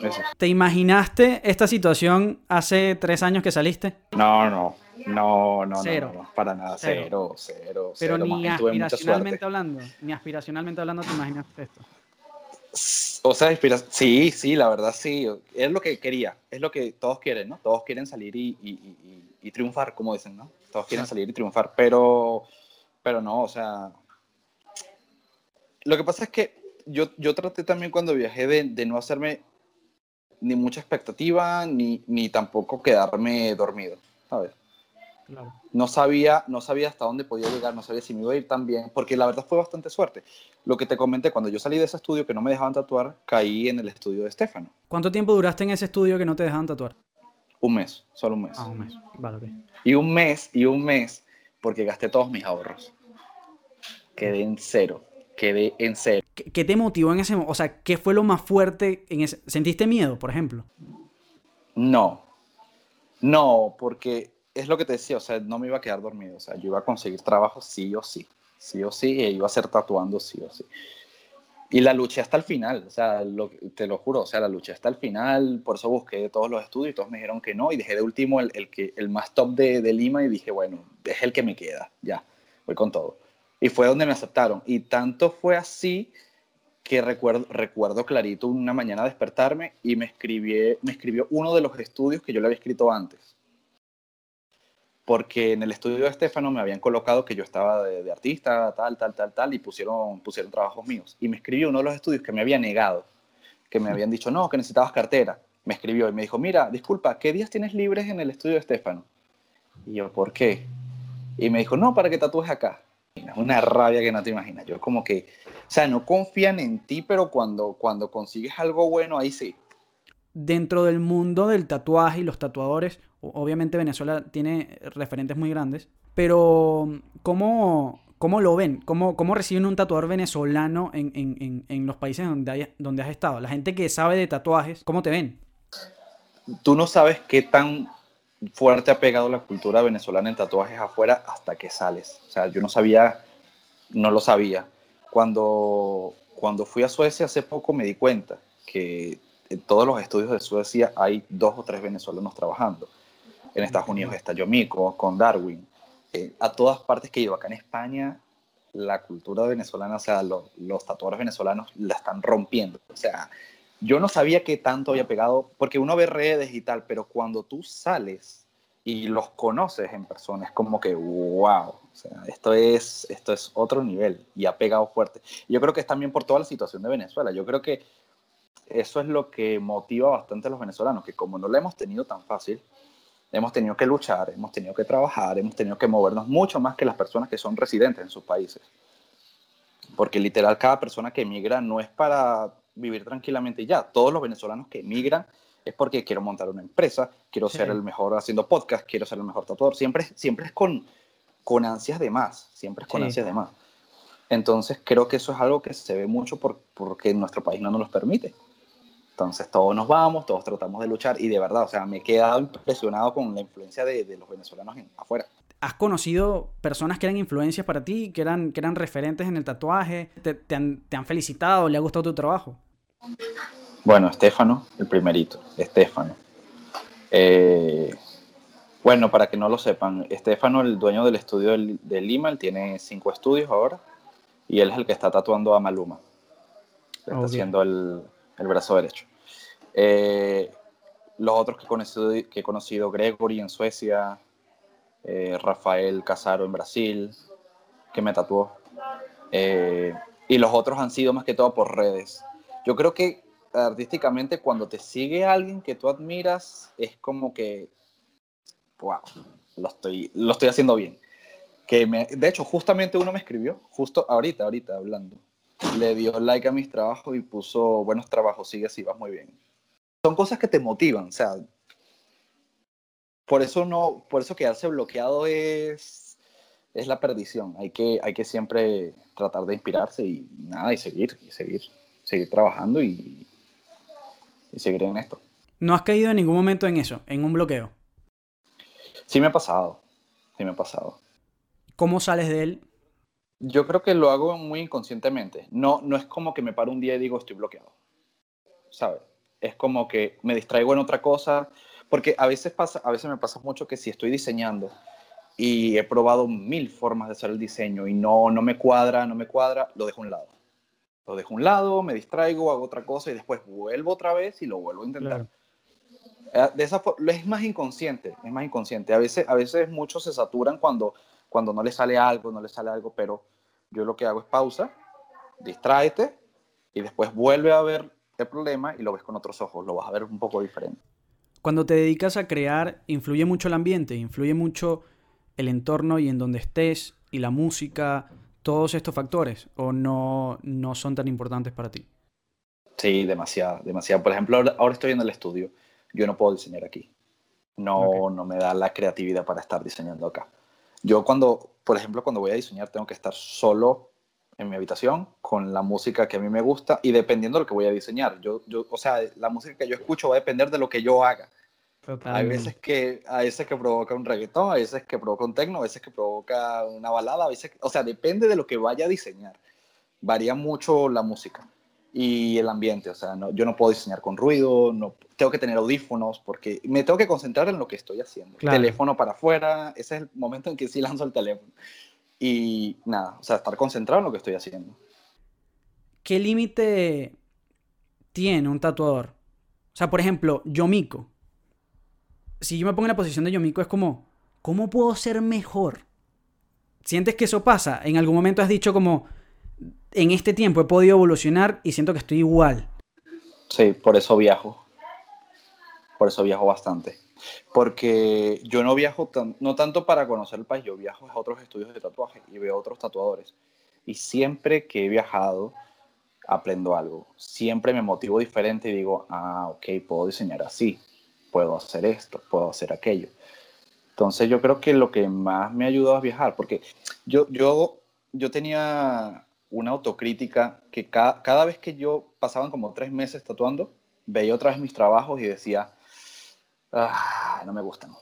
esos. ¿Te imaginaste esta situación hace tres años que saliste? No, no. No, no, no, para nada, cero, cero, Pero ni aspiracionalmente hablando, ni aspiracionalmente hablando te imaginaste esto. O sea, sí, sí, la verdad sí. Es lo que quería, es lo que todos quieren, ¿no? Todos quieren salir y, triunfar, como dicen, ¿no? Todos quieren salir y triunfar, pero, pero no, o sea, lo que pasa es que yo, yo traté también cuando viajé de, de no hacerme ni mucha expectativa, ni, ni tampoco quedarme dormido, ¿sabes? Claro. No, sabía, no sabía hasta dónde podía llegar, no sabía si me iba a ir tan bien, porque la verdad fue bastante suerte. Lo que te comenté, cuando yo salí de ese estudio que no me dejaban tatuar, caí en el estudio de Estefano. ¿Cuánto tiempo duraste en ese estudio que no te dejaban tatuar? Un mes, solo un mes. Ah, un mes. Vale, Y un mes, y un mes, porque gasté todos mis ahorros. Quedé en cero quedé en cero. ¿Qué, te motivó en ese momento? O sea, ¿qué fue lo más fuerte en ese... ¿Sentiste miedo, por ejemplo? No, no, porque es lo que te decía, o sea, no me iba a quedar dormido, o sea, yo iba a conseguir trabajo sí o sí, sí o sí, e iba a ser tatuando sí o sí. Y la luché hasta el final, o sea, te lo juro, o sea, la luché hasta el final, por eso busqué todos los estudios y todos me dijeron que no, y dejé de último el, el que, el más top de, de Lima y dije, bueno, es el que me queda, ya, voy con todo. Y fue donde me aceptaron. Y tanto fue así que recuerdo, recuerdo clarito una mañana despertarme y me, escribí, me escribió uno de los estudios que yo le había escrito antes. Porque en el estudio de Estefano me habían colocado que yo estaba de, artista, tal, tal, tal, tal, y pusieron, pusieron trabajos míos. Y me escribió uno de los estudios que me había negado, que me habían dicho, no, que necesitabas cartera. Me escribió y me dijo, mira, disculpa, ¿qué días tienes libres en el estudio de Estefano? Y yo, ¿por qué? Y me dijo, no, para que tatúes acá una rabia que no te imaginas. Yo como que, o sea, no confían en ti, pero cuando, cuando consigues algo bueno, ahí sí. Dentro del mundo del tatuaje y los tatuadores, obviamente Venezuela tiene referentes muy grandes, pero ¿cómo, cómo lo ven? ¿Cómo, ¿Cómo reciben un tatuador venezolano en, en, en los países donde, donde has estado? La gente que sabe de tatuajes, ¿cómo te ven? Tú no sabes qué tan fuerte ha pegado la cultura venezolana en tatuajes afuera hasta que sales. O sea, yo no sabía, no lo sabía. Cuando, cuando fui a Suecia hace poco me di cuenta que en todos los estudios de Suecia hay dos o tres venezolanos trabajando. En Estados Unidos está Yomiko, con Darwin. Eh, a todas partes que iba acá en España, la cultura venezolana, o sea, los, los tatuadores venezolanos la están rompiendo. O sea, yo no sabía que tanto había pegado, porque uno ve redes y tal, pero cuando tú sales y los conoces en persona, es como que, wow, esto es, esto es otro nivel y ha pegado fuerte. Yo creo que es también por toda la situación de Venezuela. Yo creo que eso es lo que motiva bastante a los venezolanos, que como no lo hemos tenido tan fácil, hemos tenido que luchar, hemos tenido que trabajar, hemos tenido que movernos mucho más que las personas que son residentes en sus países. Porque literal cada persona que emigra no es para vivir tranquilamente ya. Todos los venezolanos que emigran es porque quiero montar una empresa, quiero ser el mejor haciendo podcast, quiero ser el mejor tatuador. Siempre, siempre es con, con ansias de más, siempre es con ansias de más. Entonces creo que eso es algo que se ve mucho por, porque nuestro país no nos lo permite. Entonces todos nos vamos, todos tratamos de luchar y de verdad, o sea, me he quedado impresionado con la influencia de, de los venezolanos afuera. ¿Has conocido personas que eran influencias para ti, que eran, que eran referentes en el tatuaje? ¿Te, te, han, ¿Te, han, felicitado? ¿Le ha gustado tu trabajo? Bueno, Estefano, el primerito, Estefano. Eh, bueno, para que no lo sepan, Estefano, el dueño del estudio de Lima, él tiene cinco estudios ahora y él es el que está tatuando a Maluma. está haciendo el, el, brazo derecho. Eh, los otros que he, conocido, que he conocido, Gregory en Suecia, eh, Rafael Casaro en Brasil, que me tatuó. Eh, y los otros han sido más que todo por redes yo creo que artísticamente cuando te sigue alguien que tú admiras es como que, wow, lo estoy, lo estoy haciendo bien. Que me, de hecho, justamente uno me escribió, justo ahorita, ahorita hablando, le dio like a mis trabajos y puso buenos trabajos, sigue así, vas muy bien. Son cosas que te motivan, o sea, por eso no, por eso quedarse bloqueado es, es la perdición. Hay que, hay que siempre tratar de inspirarse y nada, y seguir, y seguir seguir trabajando y, seguir en esto. ¿No has caído en ningún momento en eso, en un bloqueo? Sí me ha pasado, sí me ha pasado. ¿Cómo sales de él? Yo creo que lo hago muy inconscientemente. No, no es como que me paro un día y digo estoy bloqueado. ¿Sabes? Es como que me distraigo en otra cosa. Porque a veces, pasa, a veces me pasa mucho que si estoy diseñando y he probado mil formas de hacer el diseño y no, no me cuadra, no me cuadra, lo dejo a un lado lo dejo a un lado, me distraigo, hago otra cosa y después vuelvo otra vez y lo vuelvo a intentar. Eh, de esa es más inconsciente, es más inconsciente. A veces, a veces muchos se saturan cuando, cuando no les sale algo, no les sale algo, pero yo lo que hago es pausa distráete y después vuelve a ver el problema y lo ves con otros ojos, lo vas a ver un poco diferente. Cuando te dedicas a crear, influye mucho el ambiente, influye mucho el entorno y en donde estés y la música, todos estos factores, o no, no son tan importantes para ti? Sí, demasiado, demasiado. Por ejemplo, ahora estoy en el estudio, yo no puedo diseñar aquí. No, no me da la creatividad para estar diseñando acá. Yo cuando, por ejemplo, cuando voy a diseñar tengo que estar solo en mi habitación con la música que a mí me gusta y dependiendo de lo que voy a diseñar. Yo, yo, o sea, la música que yo escucho va a depender de lo que yo haga. Hay veces, que, hay veces que provoca un reggaetón, hay veces que provoca un tecno, a veces que provoca una balada, a veces, o sea, depende de lo que vaya a diseñar. Varía mucho la música y el ambiente, o sea, no, yo no puedo diseñar con ruido, no, tengo que tener audífonos porque me tengo que concentrar en lo que estoy haciendo. Teléfono para afuera, ese es el momento en que sí lanzo el teléfono. Y nada, o sea, estar concentrado en lo que estoy haciendo. ¿Qué límite tiene un tatuador? O sea, por ejemplo, Yomiko. Si yo me pongo en la posición de Yomiko, es como, ¿cómo puedo ser mejor? ¿Sientes que eso pasa? En algún momento has dicho como, en este tiempo he podido evolucionar y siento que estoy igual. Sí, por eso viajo. Por eso viajo bastante porque yo no viajo no tanto para conocer el país, yo viajo a otros estudios de tatuaje y veo a otros tatuadores. Y siempre que he viajado, aprendo algo. Siempre me motivo diferente y digo, ah, ok, puedo diseñar así, puedo hacer esto, puedo hacer aquello. Entonces yo creo que lo que más me ha ayudado a viajar, porque yo, yo, yo tenía una autocrítica que cada, cada vez que yo pasaban como tres meses tatuando, veía otra vez mis trabajos y decía, Ah, no me gustan.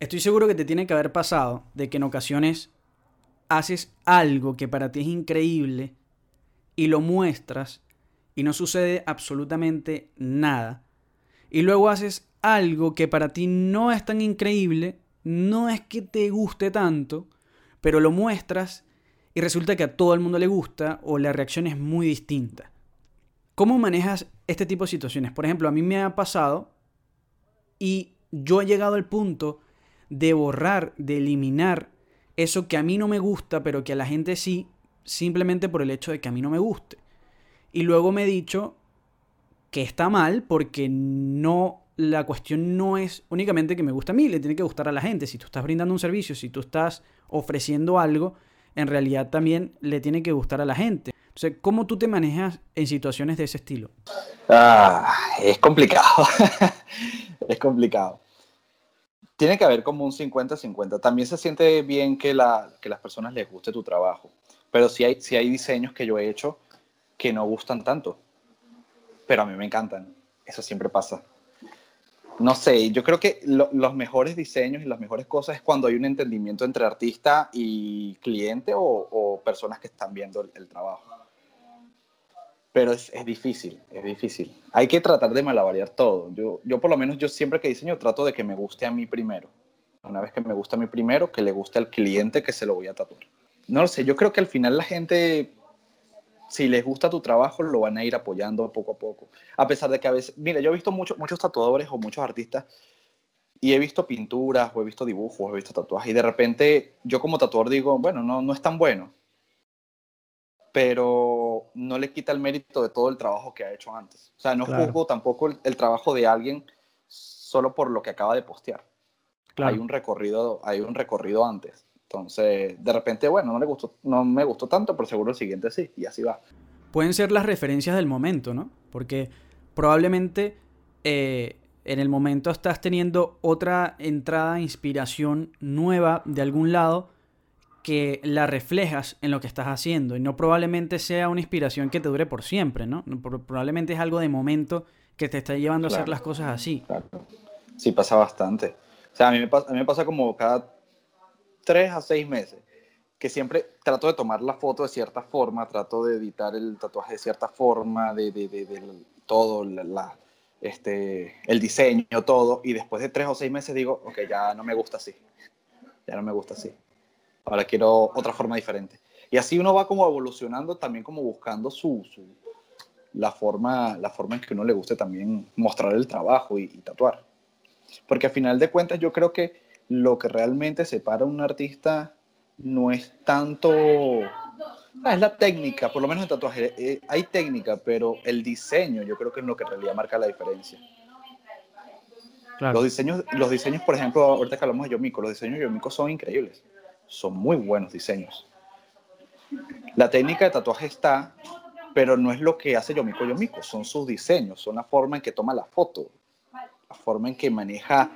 Estoy seguro que te tiene que haber pasado de que en ocasiones haces algo que para ti es increíble y lo muestras y no sucede absolutamente nada. Y luego haces algo que para ti no es tan increíble, no es que te guste tanto, pero lo muestras y resulta que a todo el mundo le gusta o la reacción es muy distinta. ¿Cómo manejas este tipo de situaciones? Por ejemplo, a mí me ha pasado y yo he llegado al punto de borrar, de eliminar eso que a mí no me gusta, pero que a la gente sí, simplemente por el hecho de que a mí no me guste. Y luego me he dicho que está mal porque no la cuestión no es únicamente que me gusta a mí, le tiene que gustar a la gente. Si tú estás brindando un servicio, si tú estás ofreciendo algo, en realidad también le tiene que gustar a la gente. Entonces, ¿cómo tú te manejas en situaciones de ese estilo? Ah, es complicado. es complicado. Tiene que haber como un 50-50. También se siente bien que, la, que las personas les guste tu trabajo. Pero sí hay, sí hay diseños que yo he hecho que no gustan tanto. Pero a mí me encantan. Eso siempre pasa. No sé, yo creo que los mejores diseños y las mejores cosas es cuando hay un entendimiento entre artista y cliente o, personas que están viendo el trabajo pero es, es, difícil, es difícil. Hay que tratar de malabarear todo. Yo, yo por lo menos, yo siempre que diseño trato de que me guste a mí primero. Una vez que me gusta a mí primero, que le guste al cliente que se lo voy a tatuar. No lo sé, yo creo que al final la gente, si les gusta tu trabajo, lo van a ir apoyando poco a poco. A pesar de que a veces, mira, yo he visto mucho, muchos tatuadores o muchos artistas y he visto pinturas o he visto dibujos, he visto tatuajes y de repente yo como tatuador digo, bueno, no, no es tan bueno pero no le quita el mérito de todo el trabajo que ha hecho antes. O sea, no juzgo tampoco el, trabajo de alguien solo por lo que acaba de postear. Hay un recorrido, hay un recorrido antes. Entonces, de repente, bueno, no le gustó, no me gustó tanto, pero seguro el siguiente sí, y así va. Pueden ser las referencias del momento, ¿no? Porque probablemente eh, en el momento estás teniendo otra entrada, inspiración nueva de algún lado que la reflejas en lo que estás haciendo y no probablemente sea una inspiración que te dure por siempre, ¿no? Probablemente es algo de momento que te está llevando a hacer las cosas así. Claro. Sí, pasa bastante. O sea, a mí, me pasa, a mí me pasa como cada tres a seis meses que siempre trato de tomar la foto de cierta forma, trato de editar el tatuaje de cierta forma, de, de, de, todo, la, este, el diseño, todo, y después de tres o seis meses digo, ok, ya no me gusta así, ya no me gusta así ahora quiero otra forma diferente. Y así uno va como evolucionando, también como buscando su, la, forma, la forma en que uno le guste también mostrar el trabajo y, tatuar. Porque al final de cuentas yo creo que lo que realmente separa a un artista no es tanto Ah, es la técnica, por lo menos en tatuaje. Eh, hay técnica, pero el diseño yo creo que es lo que en realidad marca la diferencia. Los, diseños, los diseños, por ejemplo, ahorita que hablamos de Yomiko, los diseños de Yomiko son increíbles. Son muy buenos diseños. La técnica de tatuaje está, pero no es lo que hace Yomiko Yomiko, son sus diseños, son la forma en que toma la foto, la forma en que maneja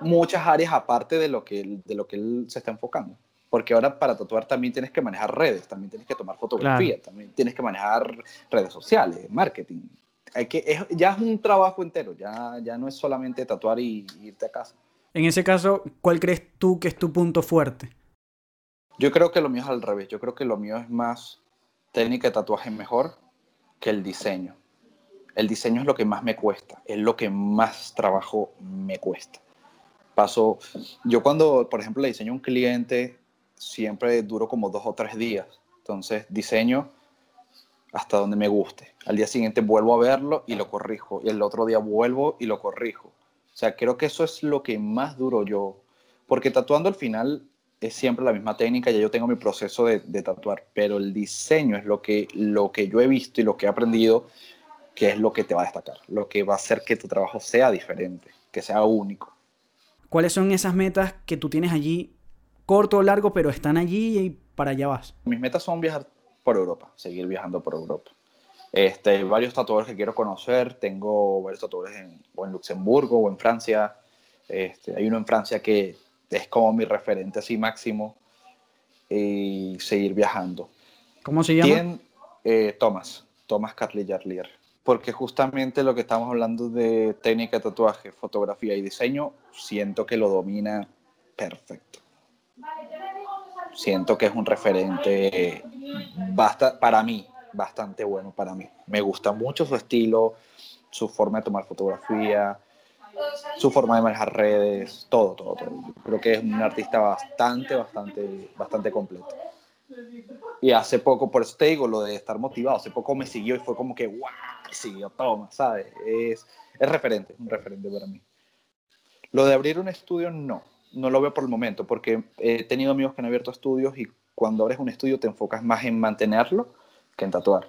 muchas áreas aparte de lo que, de lo que él se está enfocando. Porque ahora para tatuar también tienes que manejar redes, también tienes que tomar fotografía, también tienes que manejar redes sociales, marketing. Hay que, ya es un trabajo entero, ya, ya no es solamente tatuar y, y irte a casa. En ese caso, ¿cuál crees tú que es tu punto fuerte? Yo creo que lo mío es al revés. Yo creo que lo mío es más técnica de tatuaje mejor que el diseño. El diseño es lo que más me cuesta, es lo que más trabajo me cuesta. Paso, yo cuando, por ejemplo, le diseño a un cliente, siempre duro como dos o tres días. Entonces, diseño hasta donde me guste. Al día siguiente vuelvo a verlo y lo corrijo. Y el otro día vuelvo y lo corrijo. O sea, creo que eso es lo que más duro yo. Porque tatuando al final es siempre la misma técnica, ya yo tengo mi proceso de, tatuar, pero el diseño es lo que, lo que yo he visto y lo que he aprendido, que es lo que te va a destacar, lo que va a hacer que tu trabajo sea diferente, que sea único. ¿Cuáles son esas metas que tú tienes allí, corto o largo, pero están allí y para allá vas? Mis metas son viajar por Europa, seguir viajando por Europa. Este, varios tatuadores que quiero conocer, tengo varios tatuadores en, o en Luxemburgo o en Francia. Este, hay uno en Francia que es como mi referente así máximo y seguir viajando. ¿Cómo se llama? Eh, Thomas, Thomas Carly Jarlier. Porque justamente lo que estamos hablando de técnica tatuaje, fotografía y diseño, siento que lo domina perfecto. Siento que es un referente basta, para mí, bastante bueno para mí. Me gusta mucho su estilo, su forma de tomar fotografía, su forma de manejar redes, todo, todo, todo. Creo que es un artista bastante, bastante, bastante completo. Y hace poco, por eso te digo lo de estar motivado, hace poco me siguió y fue como que, ¡guau! Siguió toma, ¿sabes? Es, es referente, un referente para mí. Lo de abrir un estudio, no, no lo veo por el momento, porque he tenido amigos que han abierto estudios y cuando abres un estudio te enfocas más en mantenerlo que en tatuar.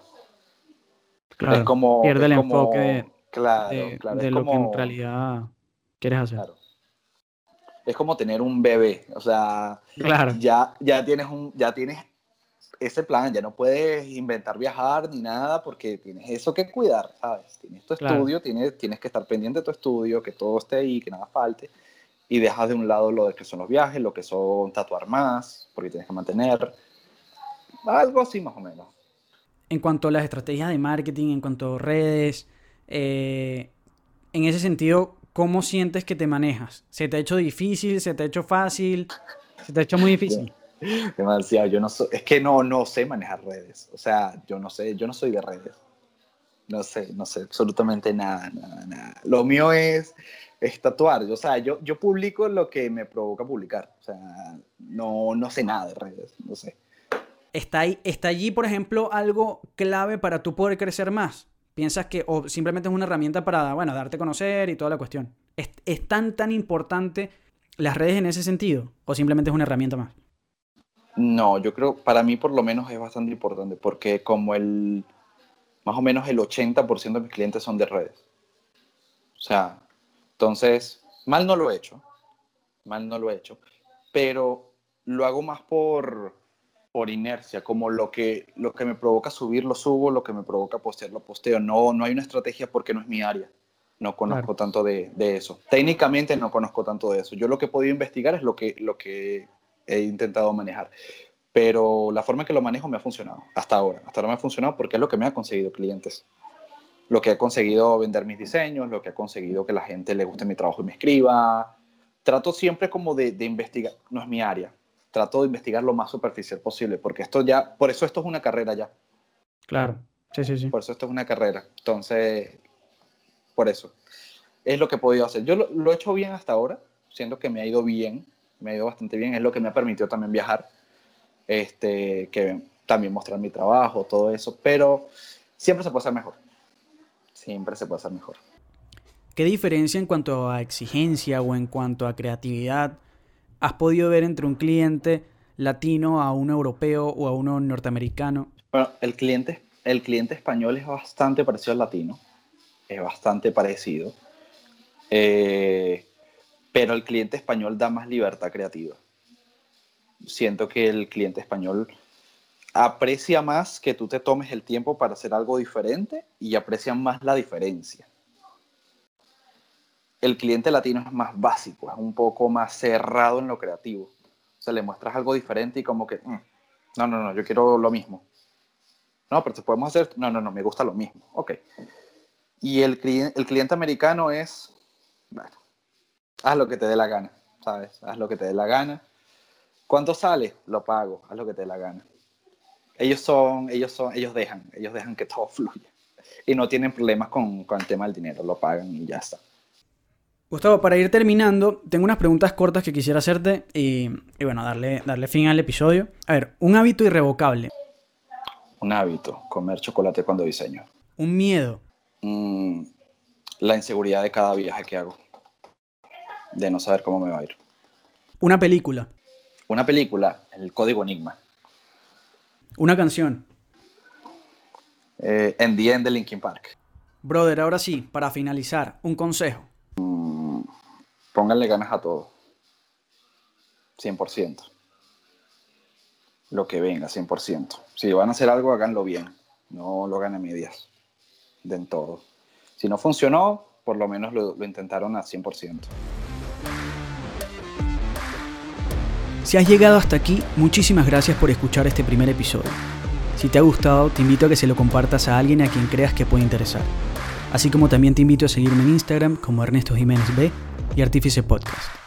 Claro, es como, pierde el enfoque Claro, claro. De lo que en realidad quieres hacer. Es como tener un bebé, o sea, claro. ya, ya, tienes un, ya tienes ese plan, ya no puedes inventar viajar ni nada porque tienes eso que cuidar, ¿sabes? Tienes tu estudio, tienes, tienes que estar pendiente de tu estudio, que todo esté ahí, que nada falte, y dejas de un lado lo de que son los viajes, lo que son tatuar más, porque tienes que mantener, algo así más o menos. En cuanto a las estrategias de marketing, en cuanto a redes, eh, en ese sentido, ¿cómo sientes que te manejas? ¿Se te ha hecho difícil? ¿Se te ha hecho fácil? ¿Se te ha hecho muy difícil? Demasiado, yo no es que no, no sé manejar redes, o sea, yo no sé, yo no soy de redes, no sé, no sé absolutamente nada, nada, nada. Lo mío es, es tatuar, o sea, yo, yo publico lo que me provoca publicar, o sea, no, no sé nada de redes, no sé. ¿Está, ahí, ¿Está allí, por ejemplo, algo clave para tú poder crecer más? Piensas que o simplemente es una herramienta para, bueno, darte a conocer y toda la cuestión. ¿Es, ¿Es, tan, tan importante las redes en ese sentido o simplemente es una herramienta más? No, yo creo, para mí por lo menos es bastante importante porque como el, más o menos el 80% de mis clientes son de redes. O sea, entonces, mal no lo he hecho, mal no lo he hecho, pero lo hago más por, por inercia, como lo que, lo que me provoca subir lo subo, lo que me provoca postear lo posteo. No, no hay una estrategia porque no es mi área. No conozco tanto de, de, eso. Técnicamente no conozco tanto de eso. Yo lo que he podido investigar es lo que, lo que he intentado manejar. Pero la forma en que lo manejo me ha funcionado hasta ahora. Hasta ahora me ha funcionado porque es lo que me ha conseguido clientes. Lo que ha conseguido vender mis diseños, lo que ha conseguido que la gente le guste mi trabajo y me escriba. Trato siempre como de, de investigar. No es mi área trato de investigar lo más superficial posible, porque esto ya, por eso esto es una carrera ya. Claro, sí, sí, sí. Por eso esto es una carrera. Entonces, por eso. Es lo que he podido hacer. Yo lo, he hecho bien hasta ahora, siento que me ha ido bien, me ha ido bastante bien, es lo que me ha permitido también viajar, este, que también mostrar mi trabajo, todo eso, pero siempre se puede hacer mejor. Siempre se puede hacer mejor. ¿Qué diferencia en cuanto a exigencia o en cuanto a creatividad has podido ver entre un cliente latino a un europeo o a uno norteamericano? Bueno, el cliente, el cliente español es bastante parecido al latino, es bastante parecido, eh, pero el cliente español da más libertad creativa. Siento que el cliente español aprecia más que tú te tomes el tiempo para hacer algo diferente y aprecia más la diferencia. El cliente latino es más básico, es un poco más cerrado en lo creativo. O sea, le muestras algo diferente y como que, mm, no, no, no, yo quiero lo mismo. No, pero podemos hacer, no, no, no, me gusta lo mismo. Ok. Y el, el cliente americano es, bueno, haz lo que te dé la gana, ¿sabes? Haz lo que te dé la gana. ¿Cuánto sale? Lo pago, haz lo que te dé la gana ellos son, ellos son, ellos dejan, ellos dejan que todo fluya. Y no tienen problemas con, con el tema del dinero, lo pagan y ya está. Gustavo, para ir terminando, tengo unas preguntas cortas que quisiera hacerte y, y, bueno, darle, darle fin al episodio. A ver, un hábito irrevocable. Un hábito, comer chocolate cuando diseño. Un miedo. Mm, la inseguridad de cada viaje que hago. De no saber cómo me va a ir. Una película. Una película, El Código Enigma. Una canción. Eh, en The End de Linkin Park. Brother, ahora sí, para finalizar, un consejo. Pónganle ganas a todo. 100%. Lo que venga, 100%. Si van a hacer algo, háganlo bien. No lo hagan a medias. Den todo. Si no funcionó, por lo menos lo, lo intentaron a 100%. Si has llegado hasta aquí, muchísimas gracias por escuchar este primer episodio. Si te ha gustado, te invito a que se lo compartas a alguien a quien creas que puede interesar. Así como también te invito a seguirme en Instagram como Ernesto Jiménez B y Artífice Podcast.